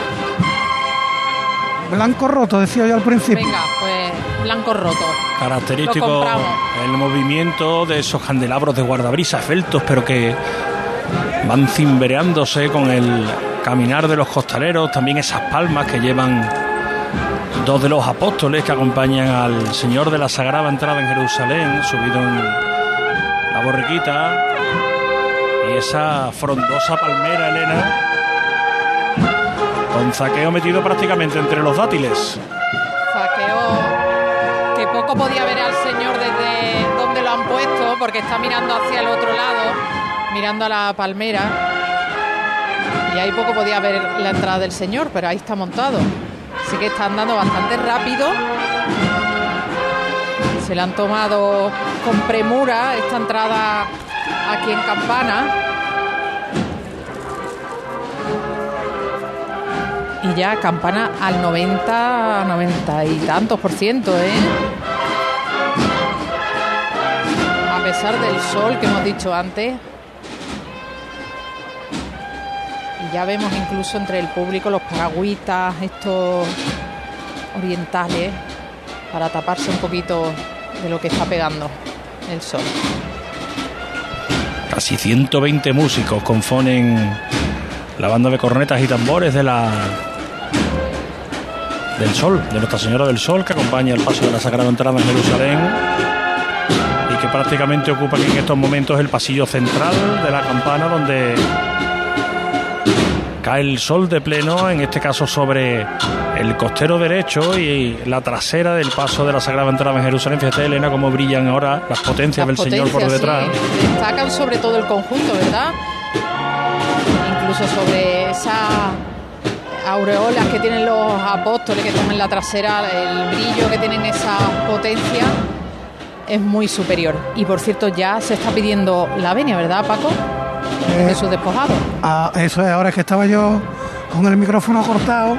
Blanco roto, decía yo al principio. Venga, pues blanco roto. Característico el movimiento de esos candelabros de guardabrisa esfeltos, pero que van cimbereándose con el caminar de los costaleros, también esas palmas que llevan dos de los apóstoles que acompañan al Señor de la Sagrada Entrada en Jerusalén, subido en la borriquita, y esa frondosa palmera, Elena, con zaqueo metido prácticamente entre los dátiles. Saqueo que poco podía ver al señor desde donde lo han puesto, porque está mirando hacia el otro lado, mirando a la palmera. Y ahí poco podía ver la entrada del señor, pero ahí está montado. Así que está andando bastante rápido. Se le han tomado con premura esta entrada aquí en Campana. Y ya Campana al 90, 90 y tantos por ciento, ¿eh? A pesar del sol que hemos dicho antes. Y ya vemos incluso entre el público los paragüitas, estos orientales, para taparse un poquito de lo que está pegando el sol. Casi 120 músicos componen la banda de cornetas y tambores de la del Sol, de Nuestra Señora del Sol, que acompaña el paso de la Sagrada Entrada en Jerusalén y que prácticamente ocupan en estos momentos el pasillo central de la campana donde cae el sol de pleno, en este caso sobre el costero derecho y la trasera del paso de la Sagrada Entrada en Jerusalén. Fíjate, Elena, cómo brillan ahora las potencias del Señor por detrás. sí. Destacan sobre todo el conjunto, ¿verdad? Incluso sobre esas aureolas que tienen los apóstoles que están en la trasera, el brillo que tienen esa potencia es muy superior. Y por cierto, ya se está pidiendo la venia, ¿verdad, Paco? Eh, De sus despojados. Ah, eso es, ahora es que estaba yo con el micrófono cortado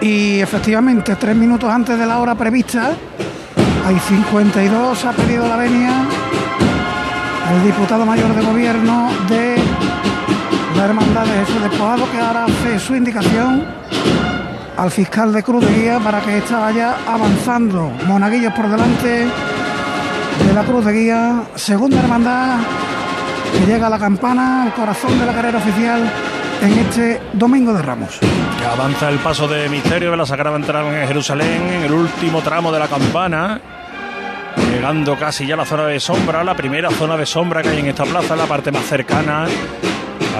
y efectivamente tres minutos antes de la hora prevista hay 52, ha pedido la venia el diputado mayor de gobierno de la Hermandad de Jesús Despojado que ahora hace su indicación al fiscal de Cruz de Guía para que ésta vaya avanzando. Monaguillos por delante de la Cruz de Guía, segunda hermandad que llega a la campana, al corazón de la carrera oficial en este Domingo de Ramos. Avanza el paso de misterio de la Sagrada Entrada en Jerusalén en el último tramo de la campana, llegando casi ya a la zona de sombra, la primera zona de sombra que hay en esta plaza, la parte más cercana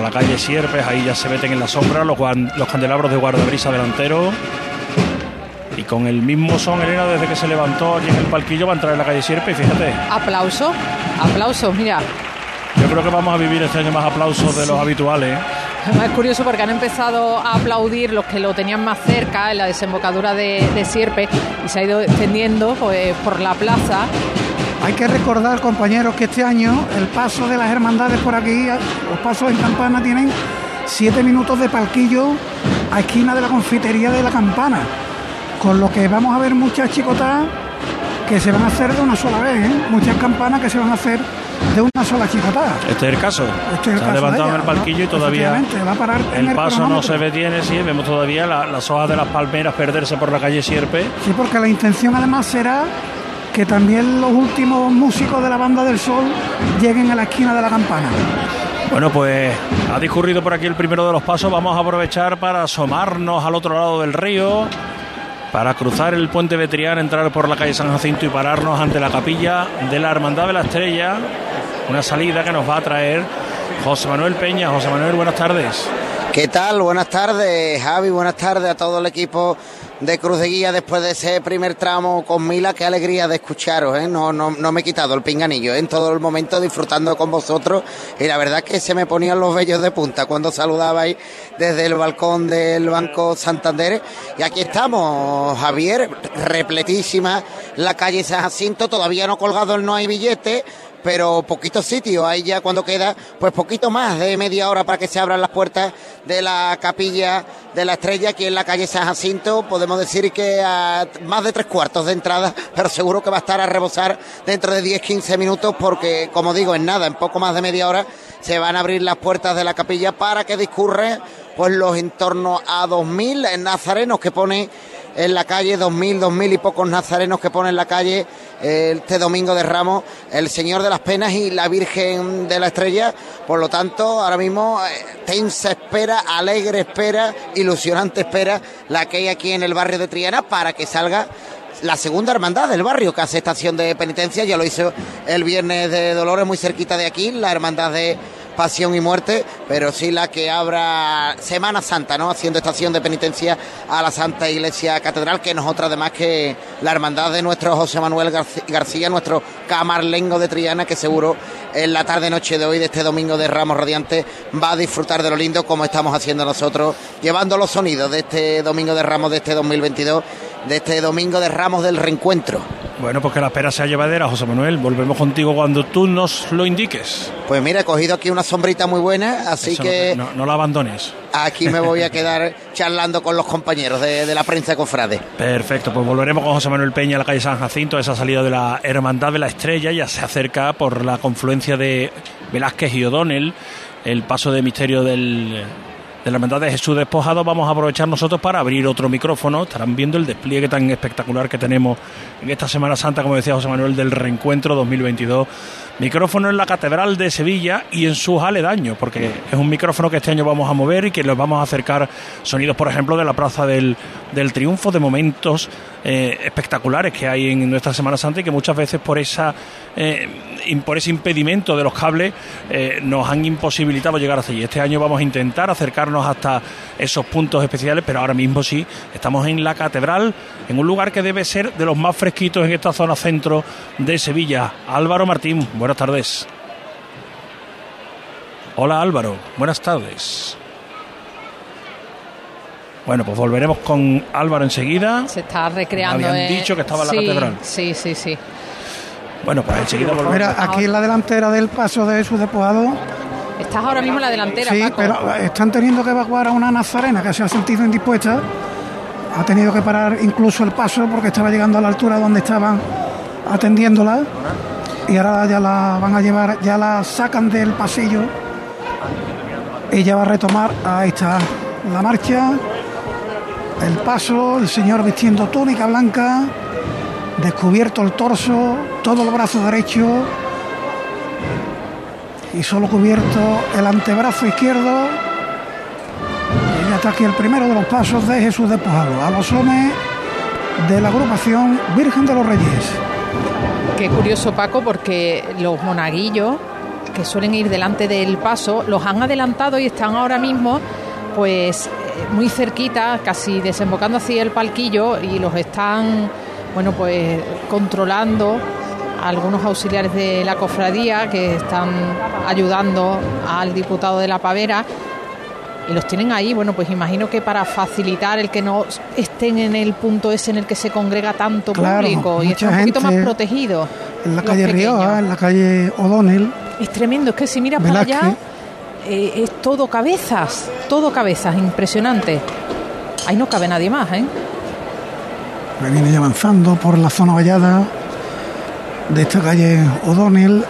la calle Sierpes, ahí ya se meten en la sombra los, los candelabros de guardabrisa delantero con el mismo son, Elena, desde que se levantó aquí en el palquillo va a entrar en la calle Sierpe y fíjate. Aplauso, aplausos, mira. Yo creo que vamos a vivir este año más aplausos de los habituales. ¿eh? Es curioso porque han empezado a aplaudir los que lo tenían más cerca, en la desembocadura de, Sierpe, y se ha ido extendiendo pues, por la plaza. Hay que recordar, compañeros, que este año el paso de las hermandades por aquí, los pasos en campana tienen siete minutos de palquillo a esquina de la confitería de la campana. Con lo que vamos a ver muchas chicotas que se van a hacer de una sola vez, ¿eh? muchas campanas que se van a hacer de una sola chicotada. Este es el caso. Este se ha levantado en el palquillo y todavía va a parar el paso no se detiene, sí, vemos todavía las hojas de las palmeras perderse por la calle Sierpe. Sí, porque la intención además será que también los últimos músicos de la banda del sol lleguen a la esquina de la campana. Bueno, pues ha discurrido por aquí el primero de los pasos. Vamos a aprovechar para asomarnos al otro lado del río, para cruzar el puente Betrián, entrar por la calle San Jacinto y pararnos ante la capilla de la Hermandad de la Estrella. Una salida que nos va a traer José Manuel Peña. José Manuel, buenas tardes. ¿Qué tal? Buenas tardes, Javi. Buenas tardes a todo el equipo de Cruz de Guía después de ese primer tramo con Mila. Qué alegría de escucharos, ¿eh? No, no, no me he quitado el pinganillo, ¿eh? En todo el momento disfrutando con vosotros. Y la verdad que se me ponían los vellos de punta cuando saludabais desde el balcón del Banco Santander. Y aquí estamos, Javier, repletísima la calle San Jacinto. Todavía no colgado el no hay billete pero poquito sitio. Ahí ya cuando queda, pues poquito más de media hora para que se abran las puertas de la capilla de la estrella aquí en la calle San Jacinto. Podemos decir que a más de tres cuartos de entrada, *laughs* pero seguro que va a estar a rebosar dentro de 10-15 minutos porque, como digo, en nada, en poco más de media hora se van a abrir las puertas de la capilla para que discurre pues los en torno a 2.000 nazarenos que pone en la calle, 2.000, 2.000 y pocos nazarenos que pone en la calle este domingo de Ramos el Señor de las Penas y la Virgen de la Estrella. Por lo tanto, ahora mismo eh, tensa espera, alegre espera, ilusionante espera la que hay aquí en el barrio de Triana para que salga la segunda hermandad del barrio que hace estación de penitencia. Ya lo hizo el viernes de Dolores muy cerquita de aquí, la hermandad de pasión y muerte, pero sí la que abra Semana Santa, ¿no? Haciendo estación de penitencia a la Santa Iglesia Catedral, que no es otra además que la hermandad de nuestro José Manuel García, nuestro camarlengo de Triana, que seguro en la tarde-noche de hoy, de este domingo de Ramos Radiante, va a disfrutar de lo lindo como estamos haciendo nosotros, llevando los sonidos de este domingo de Ramos de este 2022, de este domingo de Ramos del reencuentro. Bueno, pues que la espera sea llevadera, José Manuel. Volvemos contigo cuando tú nos lo indiques. Pues mira, he cogido aquí una sombrita muy buena, así que... No, la abandones. Aquí me voy a *laughs* quedar charlando con los compañeros de, la prensa cofrade. Perfecto, pues volveremos con José Manuel Peña a la calle San Jacinto, esa salida de la Hermandad de la Estrella, ya se acerca por la confluencia de Velázquez y O'Donnell, el paso de misterio del de la Hermandad de Jesús Despojado, vamos a aprovechar nosotros para abrir otro micrófono. Estarán viendo el despliegue tan espectacular que tenemos en esta Semana Santa, como decía José Manuel, del Reencuentro 2022 Micrófono en la Catedral de Sevilla y en sus aledaños, porque es un micrófono que este año vamos a mover y que les vamos a acercar sonidos, por ejemplo, de la Plaza del, Triunfo, de momentos eh, espectaculares que hay en nuestra Semana Santa y que muchas veces por esa eh, por ese impedimento de los cables eh, nos han imposibilitado llegar hasta allí. Este año vamos a intentar acercarnos hasta esos puntos especiales, pero ahora mismo sí, estamos en la catedral, en un lugar que debe ser de los más fresquitos en esta zona centro de Sevilla. Álvaro Martín, buenas tardes. Hola Álvaro, buenas tardes. Bueno, pues volveremos con Álvaro enseguida. Se está recreando. Habían dicho que estaba en la catedral. Sí, sí, sí. Bueno, pues enseguida volveremos. Mira, aquí en la delantera del paso de su despojado. Estás ahora mismo en la delantera, Sí, pero están teniendo que evacuar a una nazarena que se ha sentido indispuesta. Ha tenido que parar incluso el paso porque estaba llegando a la altura donde estaban atendiéndola y ahora ya la van a llevar, ya la sacan del pasillo. Ella va a retomar, ahí está la marcha, el paso, el señor vistiendo túnica blanca, descubierto el torso, todo el brazo derecho y solo cubierto el antebrazo izquierdo. Y está aquí el primero de los pasos de Jesús despojado, a los hombres de la agrupación Virgen de los Reyes. Qué curioso, Paco, porque los monaguillos que suelen ir delante del paso los han adelantado y están ahora mismo pues muy cerquita, casi desembocando hacia el palquillo y los están, bueno, pues controlando algunos auxiliares de la cofradía que están ayudando al diputado de la Pavera y los tienen ahí, bueno, pues imagino que para facilitar el que no estén en el punto ese en el que se congrega tanto público y estén un poquito más protegidos. En la calle Rioja, en la calle O'Donnell. Es tremendo, es que si miras para allá eh, es todo cabezas, todo cabezas, impresionante. Ahí no cabe nadie más, ¿eh? Viene ya avanzando por la zona vallada de esta calle O'Donnell